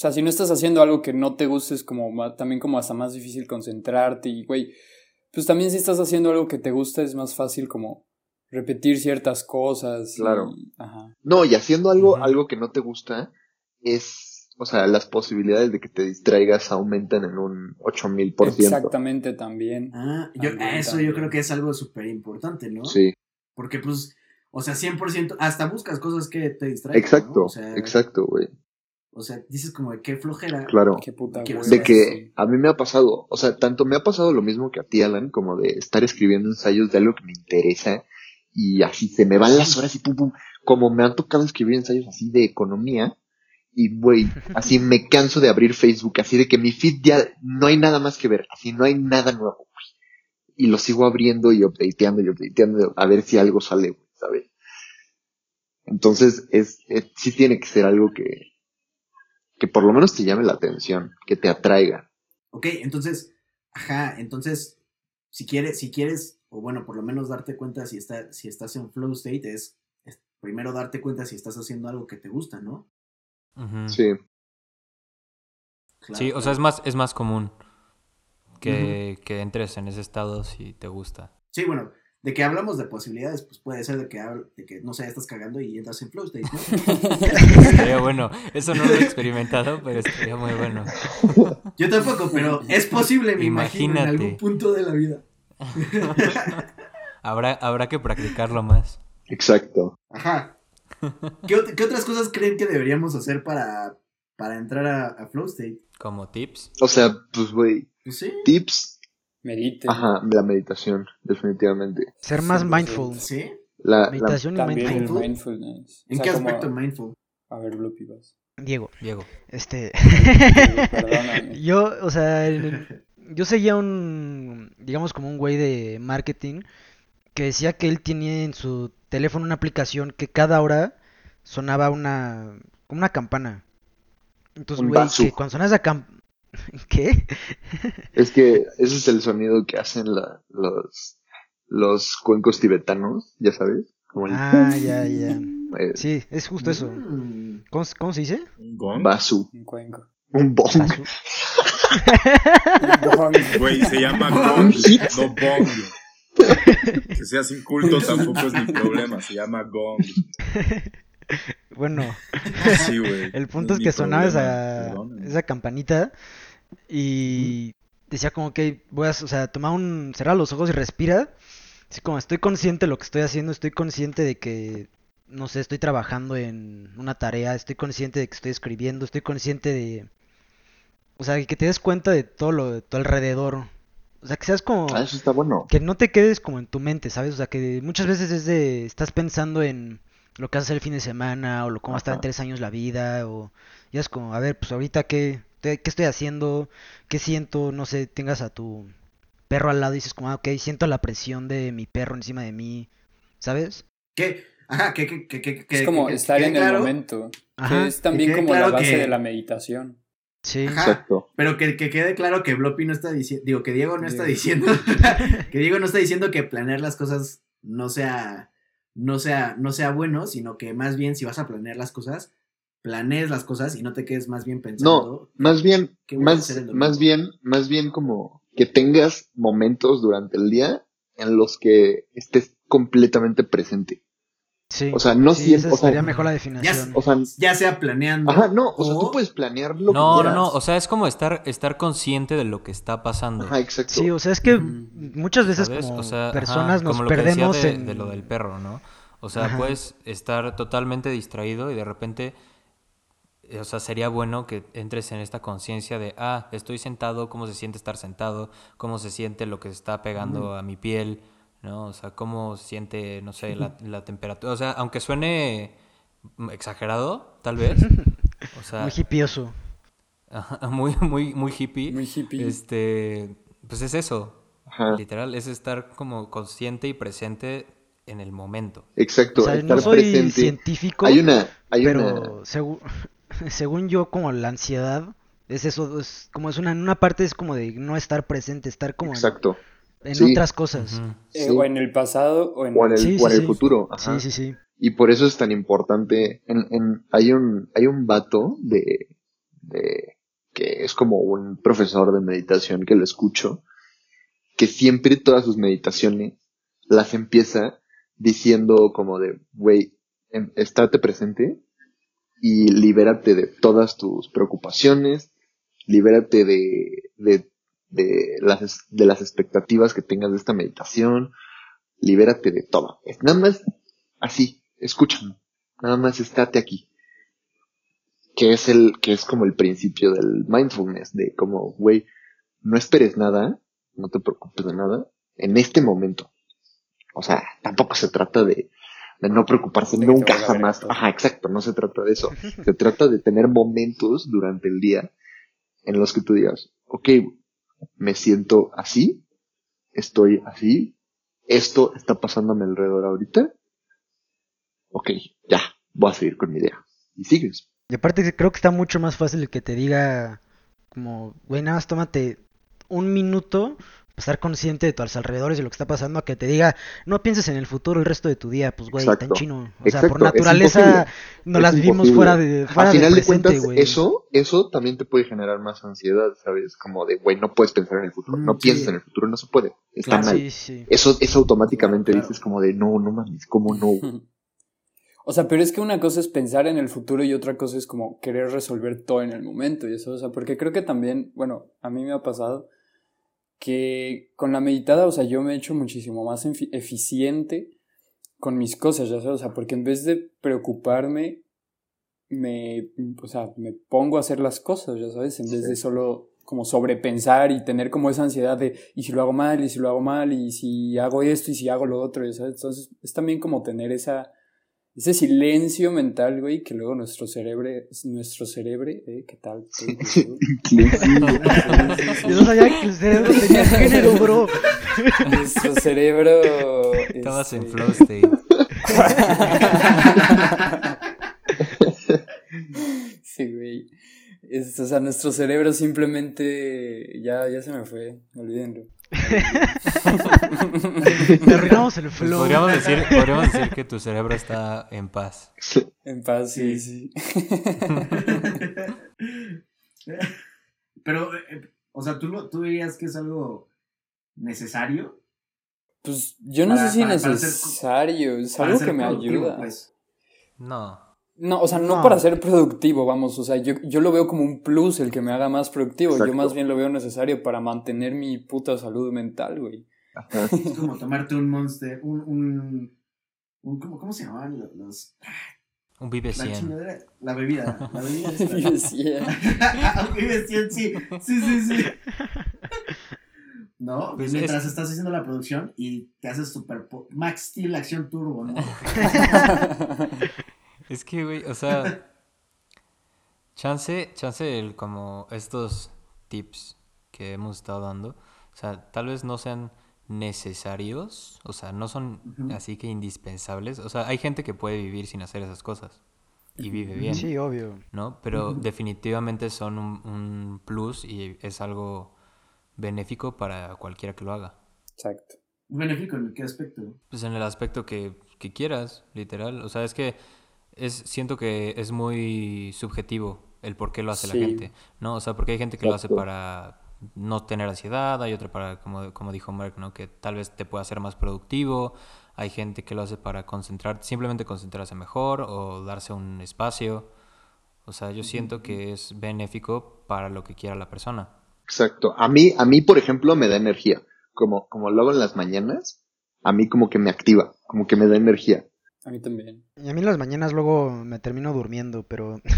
S4: O sea, si no estás haciendo algo que no te guste, es como también como hasta más difícil concentrarte y, güey, pues también si estás haciendo algo que te gusta es más fácil como repetir ciertas cosas. y-
S2: Claro.
S4: ajá.
S2: No, y haciendo algo, algo que no te gusta, es, o sea, las posibilidades de que te distraigas aumentan en un 8000 por ciento.
S4: Exactamente también.
S1: Ah, yo,
S4: También,
S1: eso
S4: también.
S1: yo creo que es algo súper importante, ¿no?
S2: Sí,
S1: Porque pues, o sea, 100%, hasta buscas cosas que te distraigan.
S2: exacto,
S1: ¿no? O sea,
S2: exacto, güey.
S1: O sea, dices como de qué flojera.
S2: Claro.
S4: Qué puta
S2: De que a mí me ha pasado, o sea, tanto me ha pasado lo mismo que a ti, Alan, como de estar escribiendo ensayos de algo que me interesa y así se me van las horas y pum pum, como me han tocado escribir ensayos así de economía y güey, así me canso de abrir Facebook, así de que mi feed ya no hay nada más que ver, así no hay nada nuevo, güey. Y lo sigo abriendo y updateando y updateando a ver si algo sale, güey, ¿sabes? Entonces, es, es- sí tiene que ser algo que, que por lo menos te llame la atención, que te atraiga.
S1: Ok, entonces, ajá, entonces, si quieres, si quieres, o bueno, por lo menos darte cuenta si, está, si estás en flow state, es, es primero darte cuenta si estás haciendo algo que te gusta, ¿no?
S2: Sí,
S1: Claro,
S5: Sí, o sea, es más, es más común que, que entres en ese estado si te gusta.
S1: Sí, bueno, de que hablamos de posibilidades, pues puede ser de que, de que no sé, estás cagando y entras en flow state, ¿no?
S5: Estaría bueno. Eso no lo he experimentado, pero estaría muy bueno.
S1: Yo tampoco, pero es posible, me imagino, en
S5: Imagínate.
S1: algún punto de la vida.
S5: Habrá, habrá que practicarlo más.
S2: Exacto.
S1: Ajá. ¿Qué, qué otras cosas creen que deberíamos hacer para, para entrar a, a flow state?
S5: Como tips.
S2: O sea, pues, güey,
S1: Pues sí.
S2: tips,
S4: Medite.
S2: ajá, la meditación, definitivamente.
S3: Ser más
S4: 100%.
S3: mindful.
S1: ¿Sí?
S2: La, la-
S3: Meditación y mindful.
S4: mindfulness.
S1: ¿En
S4: O
S1: qué
S4: sea, como-
S1: aspecto mindful?
S4: A ver, Lupi, vas.
S3: Diego,
S5: Diego.
S3: este...
S4: Perdóname.
S3: Yo, o sea, el- yo seguía un, digamos como un güey de marketing que decía que él tenía en su teléfono una aplicación que cada hora sonaba una, como una campana. Entonces,
S2: Un
S3: güey, que cuando sonaba esa campana... ¿Qué?
S2: es que ese es el sonido que hacen la- los, los cuencos tibetanos, ya sabes. Como el
S3: Ah, ya, ya.
S2: eh,
S3: Sí, es justo eso.
S1: Mm.
S3: ¿Cómo, se- cómo se dice?
S6: Un gong.
S2: basu,
S4: Un cuenco.
S2: un bong.
S3: Bazoo.
S6: Güey, se llama
S2: Un
S6: gong, no bong. Que seas inculto tampoco es mi problema, se llama gong.
S3: Bueno,
S6: Sí, güey.
S3: el punto
S6: no
S3: es que sonaba esa,
S6: perdóname.
S3: esa campanita y decía como que voy a, o sea, tomar un, cerrar los ojos y respira. Así como estoy consciente de lo que estoy haciendo, estoy consciente de que, no sé, estoy trabajando en una tarea, estoy consciente de que estoy escribiendo, estoy consciente de, o sea, que te des cuenta de todo lo de tu alrededor. O sea, que seas como...
S2: Ah, eso está bueno.
S3: Que no te quedes como en tu mente, ¿sabes? O sea, que muchas veces es de, estás pensando en lo que vas a hacer el fin de semana, o lo cómo va a estar en tres años la vida, o ya es como, a ver, pues ahorita qué, qué estoy haciendo, qué siento, no sé, tengas a tu perro al lado y dices como, ah, ok, siento la presión de mi perro encima de mí, ¿sabes?
S1: ¿Qué? Ajá, que, que, que, que, que-
S4: Es como estar en el momento.
S3: Ajá,
S4: Que es también como la
S1: claro
S4: base
S1: que-
S4: de la meditación.
S3: Sí,
S1: Ajá.
S2: Exacto.
S1: Pero que, que quede claro que Bloppy no está diciendo, digo, que Diego no está diciendo, que Diego no está diciendo que planear las cosas no sea, no sea, no sea bueno, sino que más bien si vas a planear las cosas, planees las cosas y no te quedes más bien pensando.
S2: Más bien,
S1: ¿Qué voy a
S2: más,
S1: domingo?
S2: más bien, más bien como que tengas momentos durante el día en los que estés completamente presente.
S3: Sí.
S2: O sea, no
S3: sí,
S2: siempre,
S3: esa
S2: o sea,
S3: sería mejor la definición.
S2: o sea,
S1: Ya sea planeando.
S2: ajá, no, o sea, tú puedes planear lo
S5: No,
S2: que
S5: no,
S2: quieras.
S5: no. O sea, es como estar, estar consciente de lo que está pasando.
S2: Ajá, exacto.
S3: Sí, o sea, es que muchas veces
S5: ¿sabes?
S3: como
S5: O sea, ajá,
S3: personas nos
S5: como lo que decía
S3: perdemos
S5: de,
S3: en...
S5: de lo del perro, ¿no? O sea,
S3: Ajá.
S5: puedes estar totalmente distraído y de repente, eh, o sea, sería bueno que entres en esta conciencia de, ah, estoy sentado, cómo se siente estar sentado, cómo se siente lo que se está pegando a mi piel, ¿no? O sea, cómo siente, no sé, la, la temperatura. O sea, aunque suene exagerado, tal vez. O sea,
S3: Muy hipioso.
S5: Ajá, muy, muy, muy hippie.
S4: Muy hippie.
S5: Este, pues es eso.
S2: Ajá.
S5: Literal, es estar como consciente y presente en el momento.
S2: Exacto,
S3: O sea,
S2: estar
S3: no soy
S2: presente.
S3: científico,
S2: Hay una, hay una,
S3: pero segu- según yo, como la ansiedad, es eso, es como es una, una parte es como de no estar presente, estar como
S2: exacto,
S3: en
S2: Sí.
S3: otras cosas.
S4: Eh,
S2: Sí.
S4: O en el pasado o en
S2: o en el,
S3: Sí,
S2: o en
S3: sí,
S2: el
S3: sí.
S2: futuro, ajá.
S3: Sí, sí, sí.
S2: Y por eso es tan importante. En, en, hay un, hay un vato de, de, que es como un profesor de meditación que lo escucho, que siempre todas sus meditaciones las empieza diciendo como de, güey, estate presente y libérate de todas tus preocupaciones, libérate de, de, de las, de las expectativas que tengas de esta meditación, libérate de todo. Es nada más así, escúchame, nada más estate aquí. Que es el, que es como el principio del mindfulness, de como, güey, no esperes nada, no te preocupes de nada, en este momento. O sea, tampoco se trata de, de no preocuparse
S4: De
S2: nunca jamás. Ajá, exacto, no se trata de eso. se trata de tener momentos durante el día en los que tú digas, ok, me siento así, estoy así, esto está pasando a mi alrededor ahorita, ok, ya, voy a seguir con mi idea. Y sigues.
S3: Y aparte creo que está mucho más fácil que te diga como, güey, nada más tómate un minuto estar consciente de tus alrededores y lo que está pasando a que te diga, no pienses en el futuro el resto de tu día, pues güey, tan chino. O sea,
S2: Exacto,
S3: por naturaleza no las vivimos fuera de fuera
S2: Al
S3: del
S2: final de
S3: presente,
S2: cuentas,
S3: güey.
S2: eso, eso también te puede generar más ansiedad, ¿sabes? Como de, güey, no puedes pensar en el futuro.
S1: Mm,
S2: no
S1: sí.
S2: piensas en el futuro, no se puede. Está
S1: Claro.
S2: mal.
S3: Sí, sí.
S2: Eso, eso automáticamente
S1: claro.
S2: dices como de, no, no mames, ¿cómo no?
S4: O sea, pero es que una cosa es pensar en el futuro y otra cosa es como querer resolver todo en el momento y eso, o sea, porque creo que también, bueno, a mí me ha pasado que con la meditada, o sea, yo me he hecho muchísimo más efi- eficiente con mis cosas, ya sabes, o sea, porque en vez de preocuparme, me, o sea, me pongo a hacer las cosas, ya sabes, en vez de solo como sobrepensar y tener como esa ansiedad de, y si lo hago mal, y si lo hago mal, y si hago esto, y si hago lo otro, ya sabes, entonces es también como tener esa, ese silencio mental, güey, que luego nuestro cerebro, nuestro cerebro, ¿eh? ¿Qué tal?
S3: Yo no sabía que el cerebro tenía género, bro.
S4: nuestro cerebro...
S5: Estabas en
S4: este,
S5: flow state.
S4: Sí, güey. Es- o sea, nuestro cerebro simplemente ya, ya se me fue, olvídenlo.
S3: Arruinamos el
S5: Pues
S3: flow.
S5: podríamos, decir, podríamos decir que tu cerebro está en paz.
S4: En paz, sí, sí.
S1: Pero, eh, o sea, ¿tú, lo, ¿tú dirías que es algo necesario?
S4: Pues yo no
S1: Para-
S4: sé si
S1: para- para ser-
S4: necesario, es algo que me ayuda.
S1: Pues.
S5: No.
S4: No, o sea, no,
S3: No.
S4: para ser productivo, vamos, o sea, yo, yo lo veo como un plus el que me haga más productivo. Yo más bien lo veo necesario para mantener mi puta salud mental, güey.
S1: Es como tomarte un monster, un, un, un ¿cómo, ¿cómo se llamaban los, los-
S5: Un Vive
S1: la
S5: 100.
S1: chingadera? La bebida, la bebida esta.
S4: Yo decía,
S1: Un Vive 100, sí, sí, sí, sí. ¿No?
S5: Pues
S1: Mientras
S5: es-
S1: estás haciendo la producción y te haces super Max Steel Acción Turbo, ¿no?
S5: Es que, güey, o sea, chance, chance el, como estos tips que hemos estado dando, o sea, tal vez no sean necesarios, o sea, no son así que indispensables, o sea, hay gente que puede vivir sin hacer esas cosas y vive bien,
S3: Sí, obvio.
S5: ¿no? Pero definitivamente son un, un plus y es algo benéfico para cualquiera que lo haga.
S4: Exacto.
S1: Benéfico en qué aspecto?
S5: Pues en el aspecto que, que quieras, literal. O sea, es que es, siento que es muy subjetivo el por qué lo hace
S4: Sí.
S5: la gente, ¿no? O sea, porque hay gente que lo hace para no tener ansiedad, hay otra para, como, como dijo Mark, ¿no? Que tal vez te pueda hacer más productivo, hay gente que lo hace para concentrar, simplemente concentrarse mejor o darse un espacio. O sea, yo siento que es benéfico para lo que quiera la persona.
S2: Exacto. A mí, a mí, por ejemplo, me da energía. Como, como lo hago en las mañanas, a mí como que me activa, como que me da energía.
S4: A mí también.
S3: Y a mí en las mañanas luego me termino durmiendo, pero...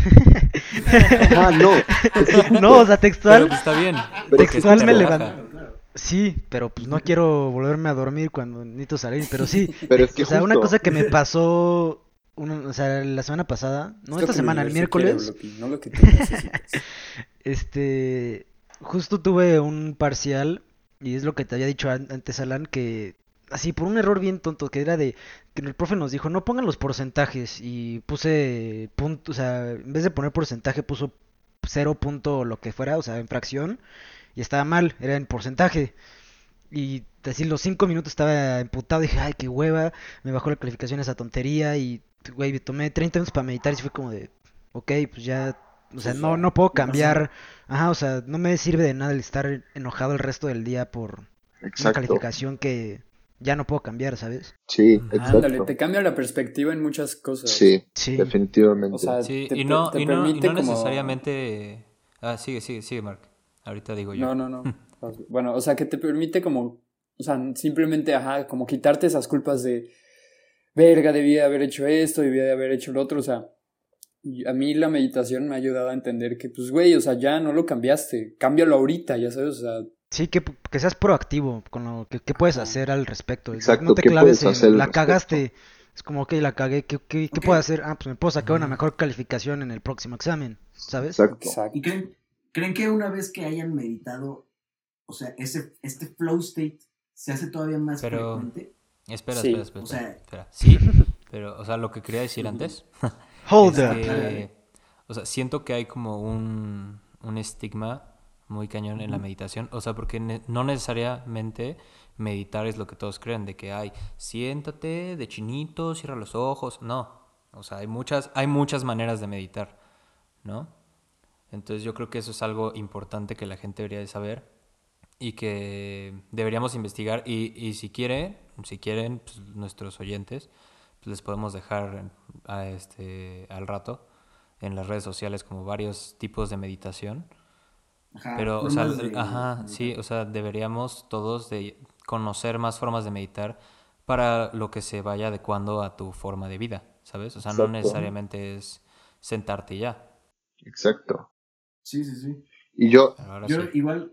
S2: Ah, no.
S3: no, o sea, textual...
S5: pues está bien.
S3: Textual
S5: te
S3: me levanto. Sí, pero pues no quiero volverme a dormir cuando necesito salir, pero sí.
S2: Pero es que
S3: O sea, una cosa que me pasó, una- o sea, la semana pasada, no
S4: Es
S3: esta semana, el
S4: quiere,
S3: miércoles,
S4: no lo que tú
S3: este, justo tuve un parcial, y es lo que te había dicho an- antes, Alan, que así, por un error bien tonto, que era de, que el profe nos dijo, no pongan los porcentajes, y puse punto, o sea, en vez de poner porcentaje, puso cero punto lo que fuera, o sea, en fracción, y estaba mal, era en porcentaje. Y así los cinco minutos estaba emputado, dije, ay, qué hueva, me bajó la calificación esa tontería y, güey, tomé 30 minutos para meditar y fue como de, ok, pues ya, o sea, no, no puedo cambiar, ajá, o sea, no me sirve de nada el estar enojado el resto del día por una calificación que ya no puedo cambiar, ¿sabes?
S2: Sí.
S4: Ándale,
S2: exacto.
S4: te cambia la perspectiva en muchas cosas.
S2: Sí,
S3: Sí.
S2: definitivamente.
S4: O sea,
S5: Sí,
S4: te-
S5: y no,
S4: te
S5: y no, y
S4: permite
S5: no
S4: como-
S5: necesariamente... Ah, sigue, sigue, sigue, Mark. Ahorita digo yo.
S4: No, no, no. Bueno, o sea, que te permite como, o sea, simplemente, ajá, como quitarte esas culpas de, verga, debía haber hecho esto, debía de haber hecho lo otro, o sea, a mí la meditación me ha ayudado a entender que, pues, güey, o sea, ya no lo cambiaste, cámbialo ahorita, ya sabes, o sea,
S3: Sí, que, que seas proactivo con lo que, que puedes hacer al respecto.
S2: Exacto,
S3: no te
S2: ¿qué
S3: claves
S2: puedes hacer
S3: en
S2: al
S3: la cagaste. Es como, ok, la cagué, ¿qué, qué, puedo hacer? Ah, pues me puedo sacar una mejor calificación en el próximo examen, ¿sabes?
S2: Exacto.
S4: exacto.
S1: ¿Y creen, creen que una vez que hayan meditado, o sea, ese, este flow state se hace todavía más
S5: Pero-
S1: frecuente?
S5: Espera,
S4: Sí,
S5: espera, espera,
S1: o sea-
S5: espera. Sí, pero, o sea, lo que quería decir antes
S3: Hold
S5: es
S3: up.
S5: que,
S1: Dale, dale.
S5: o sea, siento que hay como un, un estigma muy cañón en la meditación. O sea, porque ne- no necesariamente meditar es lo que todos creen, de que hay, siéntate de chinito, cierra los ojos. No. O sea, hay muchas, hay muchas maneras de meditar, ¿no? Entonces yo creo que eso es algo importante que la gente debería de saber y que deberíamos investigar y, y si quiere, si quieren pues, nuestros oyentes, pues les podemos dejar a este al rato en las redes sociales como varios tipos de meditación.
S1: Ajá,
S5: Pero, o sea,
S1: de
S5: ajá, sí, o sea, deberíamos todos de conocer más formas de meditar para lo que se vaya adecuando a tu forma de vida, ¿sabes? O sea, no necesariamente es sentarte ya.
S2: Exacto.
S1: Sí, sí, sí.
S2: Y yo,
S1: Yo
S5: sí.
S1: igual.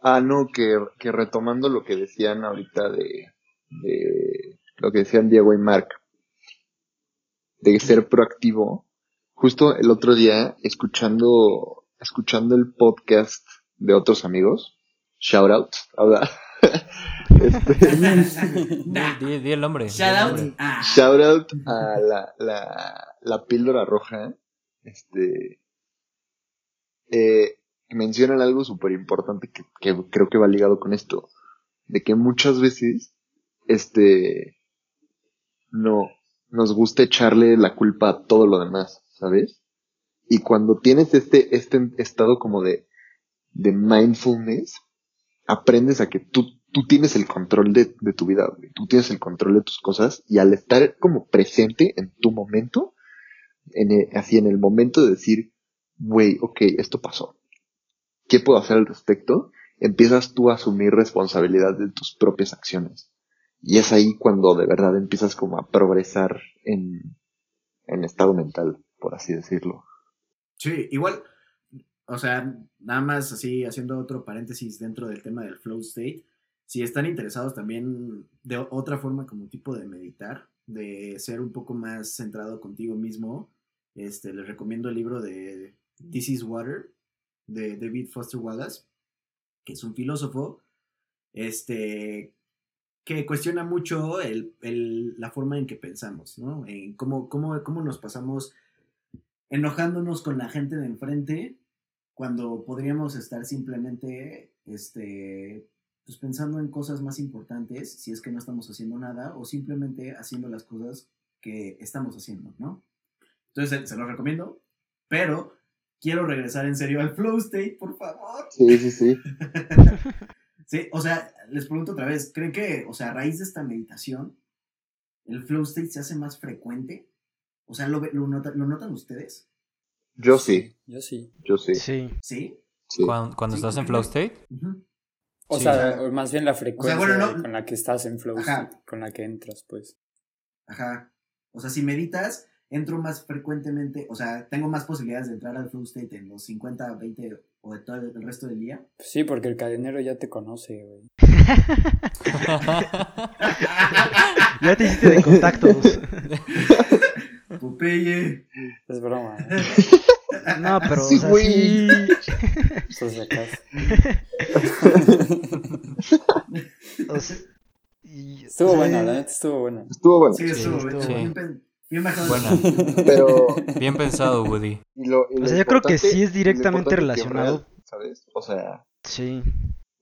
S2: ah, no, que, que retomando lo que decían ahorita de, de lo que decían Diego y Mark, de ser proactivo, justo el otro día, escuchando, escuchando el podcast de otros amigos, shout out, ahora, este.
S5: Di, di el nombre. di
S1: Shout
S5: el
S1: out.
S5: nombre.
S1: Ah.
S2: Shout out a la, la, la píldora roja. Este. Eh, mencionan algo súper importante que, que creo que va ligado con esto. De que muchas veces, este. No. Nos gusta echarle la culpa a todo lo demás, ¿sabes? Y cuando tienes este, este estado como de, de mindfulness, aprendes a que tú, tú tienes el control de, de tu vida. Tú tienes el control de tus cosas y al estar como presente en tu momento, en e- así en el momento de decir, güey, ok, esto pasó. ¿Qué puedo hacer al respecto? Empiezas tú a asumir responsabilidad de tus propias acciones. Y es ahí cuando de verdad empiezas como a progresar en, en estado mental, por así decirlo.
S1: Sí, igual, o sea, nada más así haciendo otro paréntesis dentro del tema del flow state, si están interesados también de otra forma como tipo de meditar, de ser un poco más centrado contigo mismo, este, les recomiendo el libro de This is Water de David Foster Wallace, que es un filósofo, este, que cuestiona mucho el, el- la forma en que pensamos, ¿no? En cómo, cómo, cómo nos pasamos enojándonos con la gente de enfrente cuando podríamos estar simplemente este pues pensando en cosas más importantes si es que no estamos haciendo nada o simplemente haciendo las cosas que estamos haciendo, ¿no? Entonces se, lo recomiendo, pero quiero regresar en serio al flow state, por favor.
S2: Sí, sí, sí.
S1: Sí, o sea, les pregunto otra vez, ¿creen que, o sea, a raíz de esta meditación, el flow state se hace más frecuente? O sea, ¿lo, ve- lo, nota- ¿lo notan ustedes?
S2: Yo sí,
S4: Yo sí.
S2: yo sí.
S3: Sí.
S1: ¿Sí?
S2: sí.
S5: Cuando, cuando
S1: Sí,
S5: estás en flow state.
S4: O
S5: Sí.
S4: sea, o más bien la frecuencia
S1: bueno, no-
S4: con la que estás en flow,
S1: Ajá.
S4: state, con la que entras, pues.
S1: Ajá. O sea, si meditas, entro más frecuentemente, o sea, tengo más posibilidades de entrar al flow state en los 50, 20 o de todo el, el resto del día.
S4: Pues sí, porque el cadenero ya te conoce, güey.
S3: Ya te hiciste de contactos.
S4: Es broma, ¿eh?
S3: No, pero
S2: Sí,
S3: o sea,
S2: güey.
S3: sí.
S4: Estás de acaso.
S3: O sea, y-
S4: Estuvo
S3: o sea,
S4: buena, la neta estuvo buena.
S2: Estuvo bueno.
S1: Sí, estuvo,
S3: estuvo
S1: bien,
S5: bueno.
S2: Pero
S5: bien pensado, Woody.
S2: Y lo- y lo
S3: O sea, yo creo que sí es directamente relacionado.
S2: real, ¿Sabes? O sea,
S3: Sí.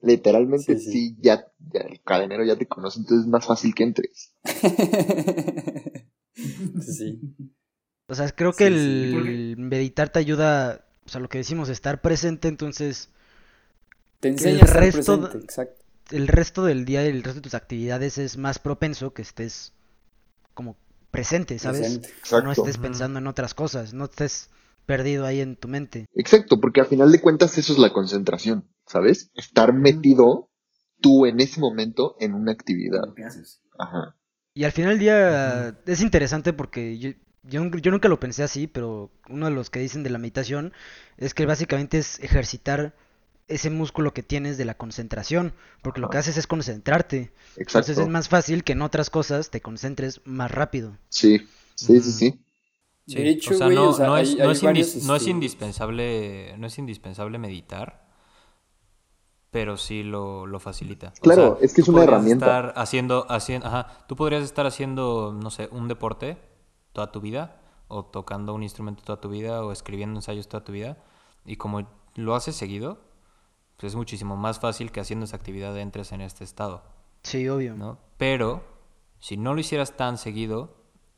S2: literalmente
S4: Sí,
S2: sí,
S4: sí.
S2: ya, ya el cadenero ya te conoce, entonces es más fácil que entres.
S4: sí.
S3: O sea, creo que
S4: Sí,
S3: el meditar te ayuda, o sea, lo que decimos, estar presente, entonces
S4: Te
S3: el
S4: enseña a estar
S3: resto de-
S4: presente, exacto.
S3: el resto del día y el resto de tus actividades es más propenso que estés como presente, ¿sabes?
S4: Presente.
S2: Exacto.
S3: No estés pensando en otras cosas, no estés perdido ahí en tu mente.
S2: Exacto, porque a final de cuentas eso es la concentración, ¿sabes? Estar metido tú en ese momento en una actividad.
S1: Haces.
S2: Ajá.
S3: Y al final del día es interesante porque yo, yo, yo nunca lo pensé así, pero uno de los que dicen de la meditación es que básicamente es ejercitar ese músculo que tienes de la concentración, porque lo que haces es concentrarte.
S2: Exacto.
S3: Entonces es más fácil que en otras cosas te concentres más rápido.
S2: Sí, sí, sí, sí.
S5: Sí,
S4: De hecho,
S5: o sea, no,
S4: o sea,
S5: no es,
S4: hay-
S5: no es
S4: varios
S5: indis- no es
S4: estudios.
S5: indispensable, no es indispensable meditar, pero sí lo, lo facilita. O
S2: Claro,
S5: sea,
S2: es que es una herramienta.
S5: Estar haciendo, haciendo, ajá, tú podrías estar haciendo, no sé, un deporte toda tu vida, o tocando un instrumento toda tu vida, o escribiendo ensayos toda tu vida, y como lo haces seguido, pues es muchísimo más fácil que haciendo esa actividad entres en este estado,
S3: Sí, obvio.
S5: ¿no? Pero si no lo hicieras tan seguido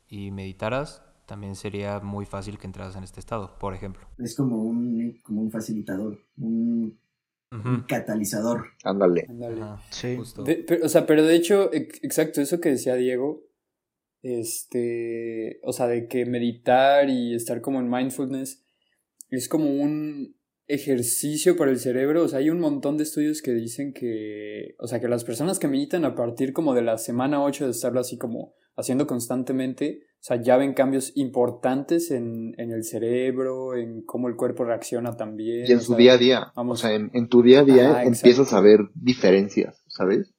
S5: y meditaras, también sería muy fácil que entraras en este estado, por ejemplo.
S1: Es como un, como un facilitador, un, catalizador.
S2: Ándale.
S4: Ándale.
S3: Sí.
S5: justo.
S4: De- pero, o sea, pero de hecho, ex- exacto, eso que decía Diego, este, o sea, de que meditar y estar como en mindfulness es como un ejercicio para el cerebro, o sea, hay un montón de estudios que dicen que, o sea, que las personas que meditan a partir como de la semana 8 de estarlo así como haciendo constantemente, o sea, ya ven cambios importantes en, en el cerebro, en cómo el cuerpo reacciona también.
S2: Y en su
S4: sea,
S2: día a día.
S4: vamos.
S2: O sea, en, en tu día a día empiezas
S4: exacto.
S2: a ver diferencias, ¿sabes?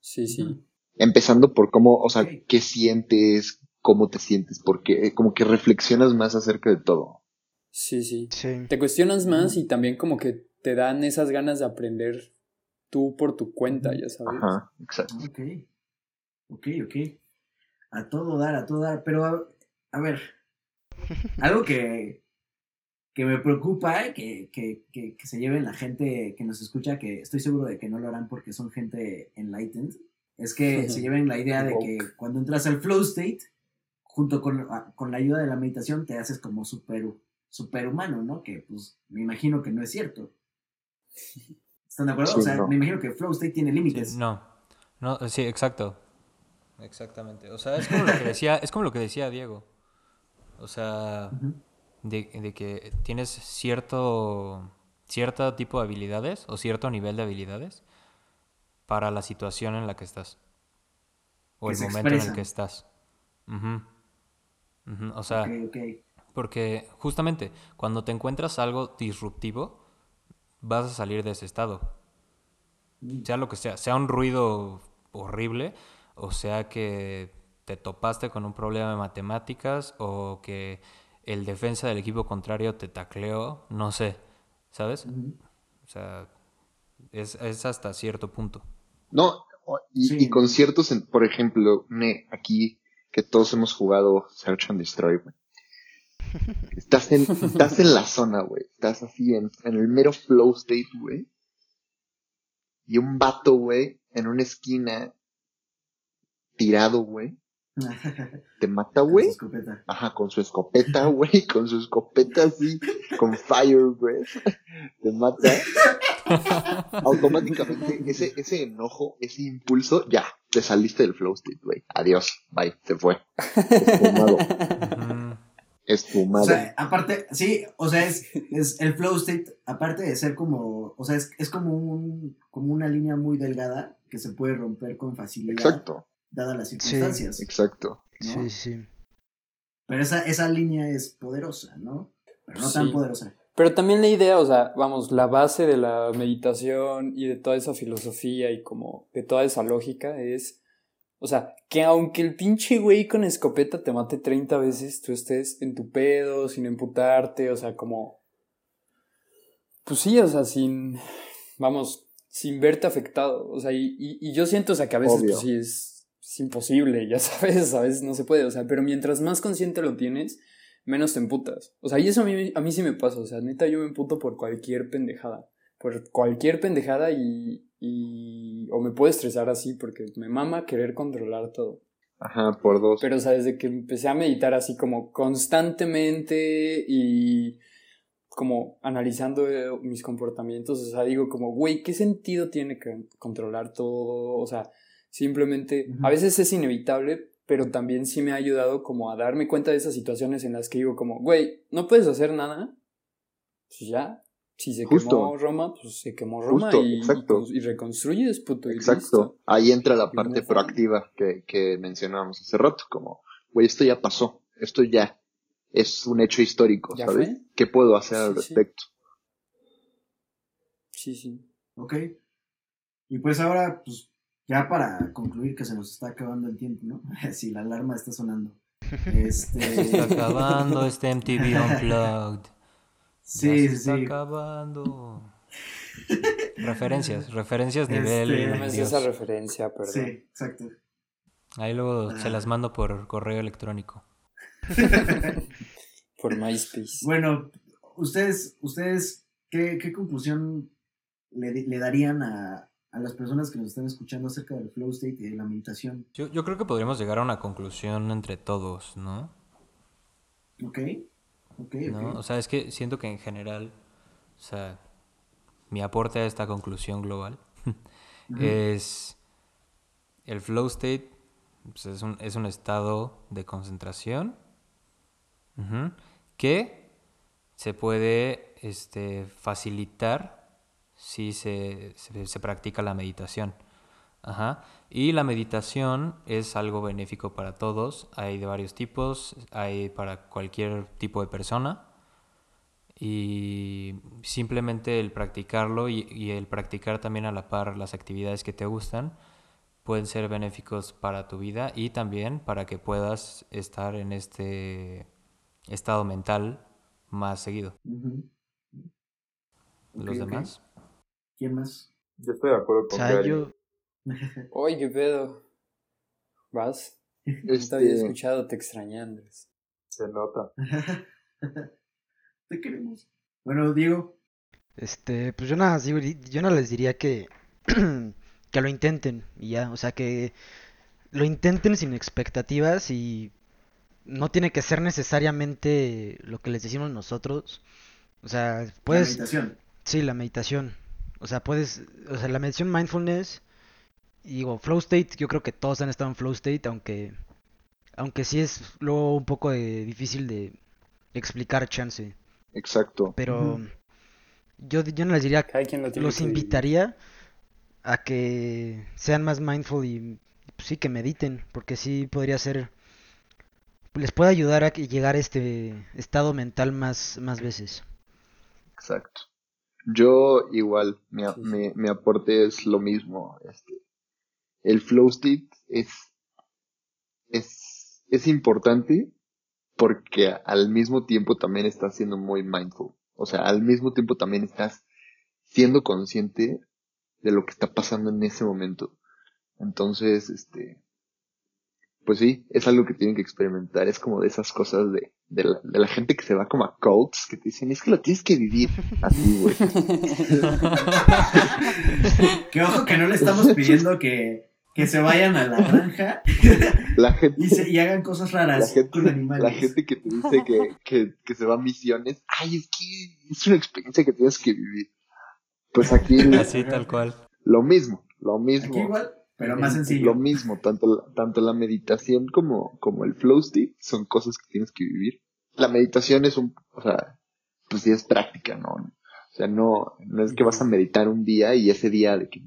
S4: Sí, sí.
S2: Empezando por cómo, o sea, qué sientes, cómo te sientes, porque como que reflexionas más acerca de todo.
S4: Sí, sí.
S3: Sí.
S4: Te cuestionas más y también como que te dan esas ganas de aprender tú por tu cuenta, ya sabes.
S2: Ajá, exacto.
S1: Ok. Ok, ok. A todo dar, a todo dar. Pero, a, a ver, algo que, que me preocupa, eh, que, que, que, que se lleven la gente que nos escucha, que estoy seguro de que no lo harán porque son gente enlightened, es que se lleven la idea de que cuando entras al flow state, junto con, a- con la ayuda de la meditación, te haces como super, superhumano, ¿no? Que pues me imagino que no es cierto. ¿Están de acuerdo?
S2: Sí,
S1: o sea,
S2: no.
S1: me imagino que flow state tiene límites.
S5: No, no, sí, exacto. Exactamente. O sea, es como lo que decía, es como lo que decía Diego. O sea, de, de que tienes cierto, cierto tipo de habilidades o cierto nivel de habilidades para la situación en la que estás. O
S1: Que
S5: el momento en el que estás. O sea, porque justamente cuando te encuentras algo disruptivo, vas a salir de ese estado
S1: Mm.
S5: sea lo que sea, sea un ruido horrible, o sea que te topaste con un problema de matemáticas, o que el defensa del equipo contrario te tacleó, no sé, ¿sabes? O sea, es, es hasta cierto punto.
S2: No, y,
S1: Sí.
S2: y conciertos, en, por ejemplo, ne, aquí que todos hemos jugado Search and Destroy, güey. Estás en, estás en la zona, güey. Estás así en, en el mero flow state, güey. Y un vato, güey, en una esquina, tirado, güey, te mata, güey. Ajá, con su escopeta, güey, con su escopeta así, con fire, güey. Te mata. Automáticamente, ese, ese enojo, ese impulso, ya, te saliste del flow state, güey. Adiós, bye, se fue. Esfumado,
S5: Ujú.
S2: esfumado.
S1: O sea, aparte, sí, o sea, es, es el flow state, aparte de ser como, o sea, es, es como un, como una línea muy delgada que se puede romper con facilidad,
S2: Exacto,
S1: dadas las circunstancias,
S2: exacto.
S1: ¿no?
S3: Sí, sí.
S1: Pero esa, esa línea es poderosa, ¿no? Pero no tan poderosa.
S4: Pero también la idea, o sea, vamos, la base de la meditación y de toda esa filosofía y como de toda esa lógica es, o sea, que aunque el pinche güey con escopeta te mate 30 veces, tú estés en tu pedo, sin emputarte, o sea, como... Pues sí, o sea, sin, vamos, sin verte afectado, o sea, y, y, y yo siento, o sea, que a veces, pues sí, es, es imposible, ya sabes, a veces no se puede, o sea, pero mientras más consciente lo tienes, menos te emputas. O sea, y eso a mí, a mí sí me pasa. O sea, neta, yo me emputo por cualquier pendejada. Por cualquier pendejada y, y... O me puedo estresar así porque me mama querer controlar todo.
S2: Ajá, por dos.
S4: Pero, o sea, desde que empecé a meditar así como constantemente y como analizando eh, mis comportamientos, o sea, digo como, güey, ¿qué sentido tiene que controlar todo? O sea, simplemente, a veces es inevitable, pero también sí me ha ayudado como a darme cuenta de esas situaciones en las que digo como, güey, no puedes hacer nada, pues ya, si se
S2: Justo.
S4: quemó Roma, pues se quemó Roma
S2: Justo,
S4: y, y
S2: exacto.
S4: cons- y reconstruyes, puto, y
S2: Exacto.
S4: listo.
S2: Ahí entra la
S4: Y
S2: parte proactiva que, que mencionábamos hace rato, como, güey, esto ya pasó, esto ya es un hecho histórico,
S4: ¿Ya
S2: ¿sabes?
S4: fue?
S2: ¿Qué puedo hacer al
S4: Sí, sí.
S2: respecto?
S4: Sí, sí.
S1: ¿Ok? Y pues ahora, pues, ya para concluir que se nos está acabando el tiempo, ¿no? si la alarma está sonando. Este...
S5: Se está acabando este MTV Unplugged. Ya
S1: Sí,
S5: se
S1: sí,
S5: está acabando. Referencias, referencias
S1: Este,
S5: nivel.
S4: No me
S5: Dios.
S4: esa referencia, perdón.
S1: Sí, exacto.
S5: Ahí luego se
S1: Ah.
S5: las mando por correo electrónico.
S4: Por MySpace.
S1: Bueno, ustedes, ustedes ¿qué, qué conclusión le darían a, a las personas que nos están escuchando acerca del flow state y de la meditación?
S5: Yo, yo creo que podríamos llegar a una conclusión entre todos, ¿no?
S1: ¿Ok? ¿Ok?
S5: ¿No? O sea, es que siento que en general, o sea, mi aporte a esta conclusión global es el flow state pues, es, un, es un estado de concentración que se puede este, facilitar si se, se- se practica la meditación. Ajá. Y la meditación es algo benéfico para todos. Hay de varios tipos, hay para cualquier tipo de persona. Y simplemente el practicarlo y, y el practicar también a la par las actividades que te gustan pueden ser benéficos para tu vida y también para que puedas estar en este estado mental más seguido. ¿Los demás?
S1: ¿Quién más?
S6: Yo estoy de acuerdo
S3: O
S6: con
S3: sea,
S6: Gary.
S3: yo,
S4: Oye, qué pedo. ¿Vas? No te había
S2: Este,
S4: escuchado, te extrañé, Andrés.
S6: Se nota.
S1: Te queremos. Bueno, Diego.
S3: este, pues yo nada, yo no les diría que, que lo intenten y ya, o sea, que lo intenten sin expectativas y no tiene que ser necesariamente lo que les decimos nosotros. O sea,
S1: La
S3: puedes,
S1: meditación.
S3: sí, la meditación. O sea, puedes, o sea, la meditación mindfulness y digo, flow state, yo creo que todos han estado en flow state, aunque, aunque sí es luego un poco de- difícil de explicar chance.
S2: exacto.
S3: Pero yo, yo no les diría, los
S4: que vivir.
S3: invitaría a que sean más mindful y pues, sí que mediten, porque sí podría ser, les puede ayudar a que llegar a este estado mental más, más veces.
S2: Exacto. Yo igual, mi,
S4: sí.
S2: mi aporte es lo mismo. Este, el flow state es, es, es importante porque al mismo tiempo también estás siendo muy mindful. O sea, al mismo tiempo también estás siendo consciente de lo que está pasando en ese momento. Entonces, este, pues sí, es algo que tienen que experimentar. Es como de esas cosas de, de la, de la gente que se va como a cults, que te dicen, es que lo tienes que vivir así, güey.
S1: Que ojo que no le estamos pidiendo que, que se vayan a la granja
S2: La gente,
S1: y, se- y hagan cosas
S2: la
S1: raras
S2: gente,
S1: con animales.
S2: la gente que te dice que, que, que se va a misiones, ay, es que es una experiencia que tienes que vivir. Pues aquí
S5: Así tal cual.
S2: lo mismo, lo mismo.
S1: Aquí igual, pero más
S2: Lo
S1: sencillo.
S2: mismo, tanto, la- tanto la meditación como, como el flow state son cosas que tienes que vivir. La meditación es un, o sea, pues sí es práctica, ¿no? O sea, no, no es que vas a meditar un día y ese día de que,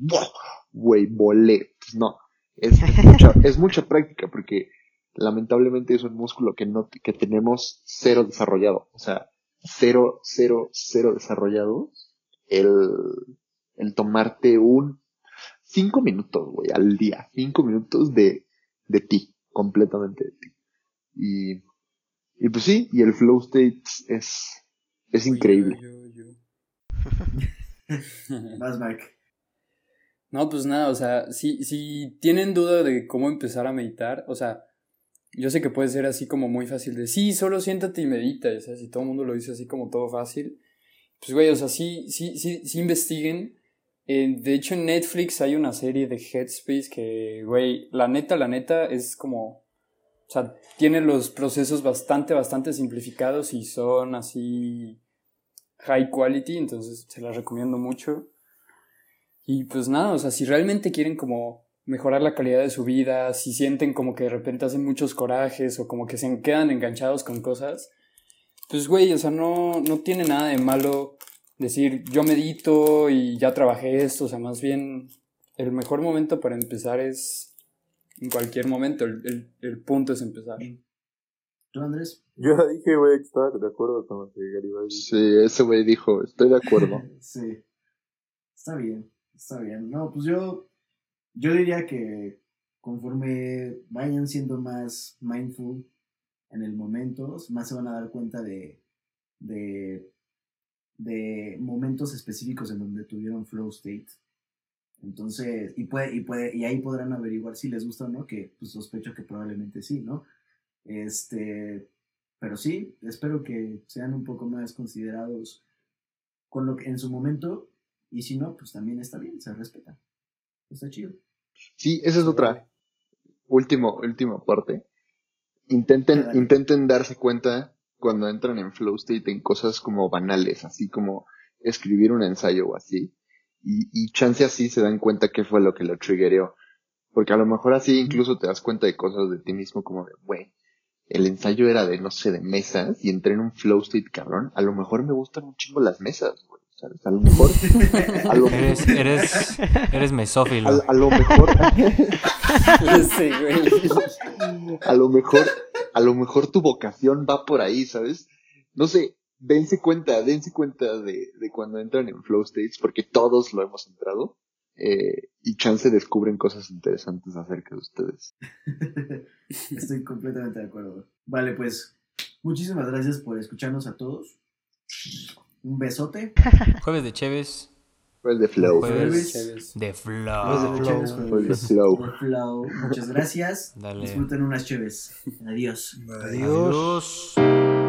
S2: güey, volé. Pues no, es, es mucha, es mucha práctica porque lamentablemente es un músculo que no, que tenemos cero desarrollado. O sea, cero, cero, cero desarrollado. El, el tomarte un cinco minutos, güey, al día. Cinco minutos de, de ti, completamente de ti. Y, y pues sí, y el flow state es, es increíble.
S4: Yo, yo, yo.
S1: Vas, Mike.
S4: No, pues nada, o sea, si, si tienen duda de cómo empezar a meditar, o sea, yo sé que puede ser así como muy fácil de, sí, solo siéntate y medita, o sea, si todo el mundo lo dice así como todo fácil, pues güey, o sea, sí, sí, sí, sí investiguen. Eh, de hecho, en Netflix hay una serie de Headspace que, güey, la neta, la neta es como, o sea, tiene los procesos bastante, bastante simplificados y son así high quality, entonces se las recomiendo mucho. Y pues nada, o sea, si realmente quieren como mejorar la calidad de su vida, si sienten como que de repente hacen muchos corajes o como que se quedan enganchados con cosas, pues güey, o sea, no, no tiene nada de malo decir yo medito y ya trabajé esto, o sea, más bien el mejor momento para empezar es en cualquier momento, el, el, el punto es empezar.
S1: ¿Tú, Andrés?
S6: Yo ya dije, güey, que estaba de acuerdo con lo que Garibay dijo.
S2: Sí, ese güey dijo, estoy de acuerdo.
S1: sí. Está bien, está bien. No, pues yo, yo diría que conforme vayan siendo más mindful en el momento, más se van a dar cuenta de, de, de momentos específicos en donde tuvieron flow state. Entonces, y puede, y puede, y ahí podrán averiguar si les gusta o no, que pues sospecho que probablemente sí, ¿no? Este, pero sí, espero que sean un poco más considerados con lo que en su momento, y si no, pues también está bien, se respeta. Está chido.
S2: Sí, esa es otra. Último, última parte. Intenten, intenten darse cuenta cuando entran en flow state en cosas como banales, así como escribir un ensayo o así. Y, y chance así se dan cuenta qué fue lo que lo triggereó. Porque a lo mejor así incluso te das cuenta de cosas de ti mismo como de, güey, el ensayo era de, no sé, de mesas y entré en un flow state cabrón. A lo mejor me gustan un chingo las mesas, güey. ¿Sabes? A lo mejor, a lo,
S5: Eres, eres, eres mesófilo.
S2: a, a lo mejor,
S4: Sí, güey.
S2: a lo mejor, a lo mejor tu vocación va por ahí, ¿sabes? No sé, dense cuenta, dense cuenta de, de cuando entran en flow states, porque todos lo hemos entrado, eh, y chance descubren cosas interesantes acerca de ustedes.
S1: Estoy completamente de acuerdo. Vale, pues muchísimas gracias por escucharnos a todos. Un besote.
S5: Jueves de Cheves,
S2: Pues de flow,
S5: Jueves.
S1: Jueves.
S5: de
S3: Jueves
S5: Flow.
S3: de
S1: Chéves,
S3: Flow.
S2: pues de
S1: jueves.
S2: flow.
S1: De flow. Muchas gracias.
S5: Dale.
S1: Disfruten unas cheves. Adiós.
S3: Adiós.
S5: Adiós.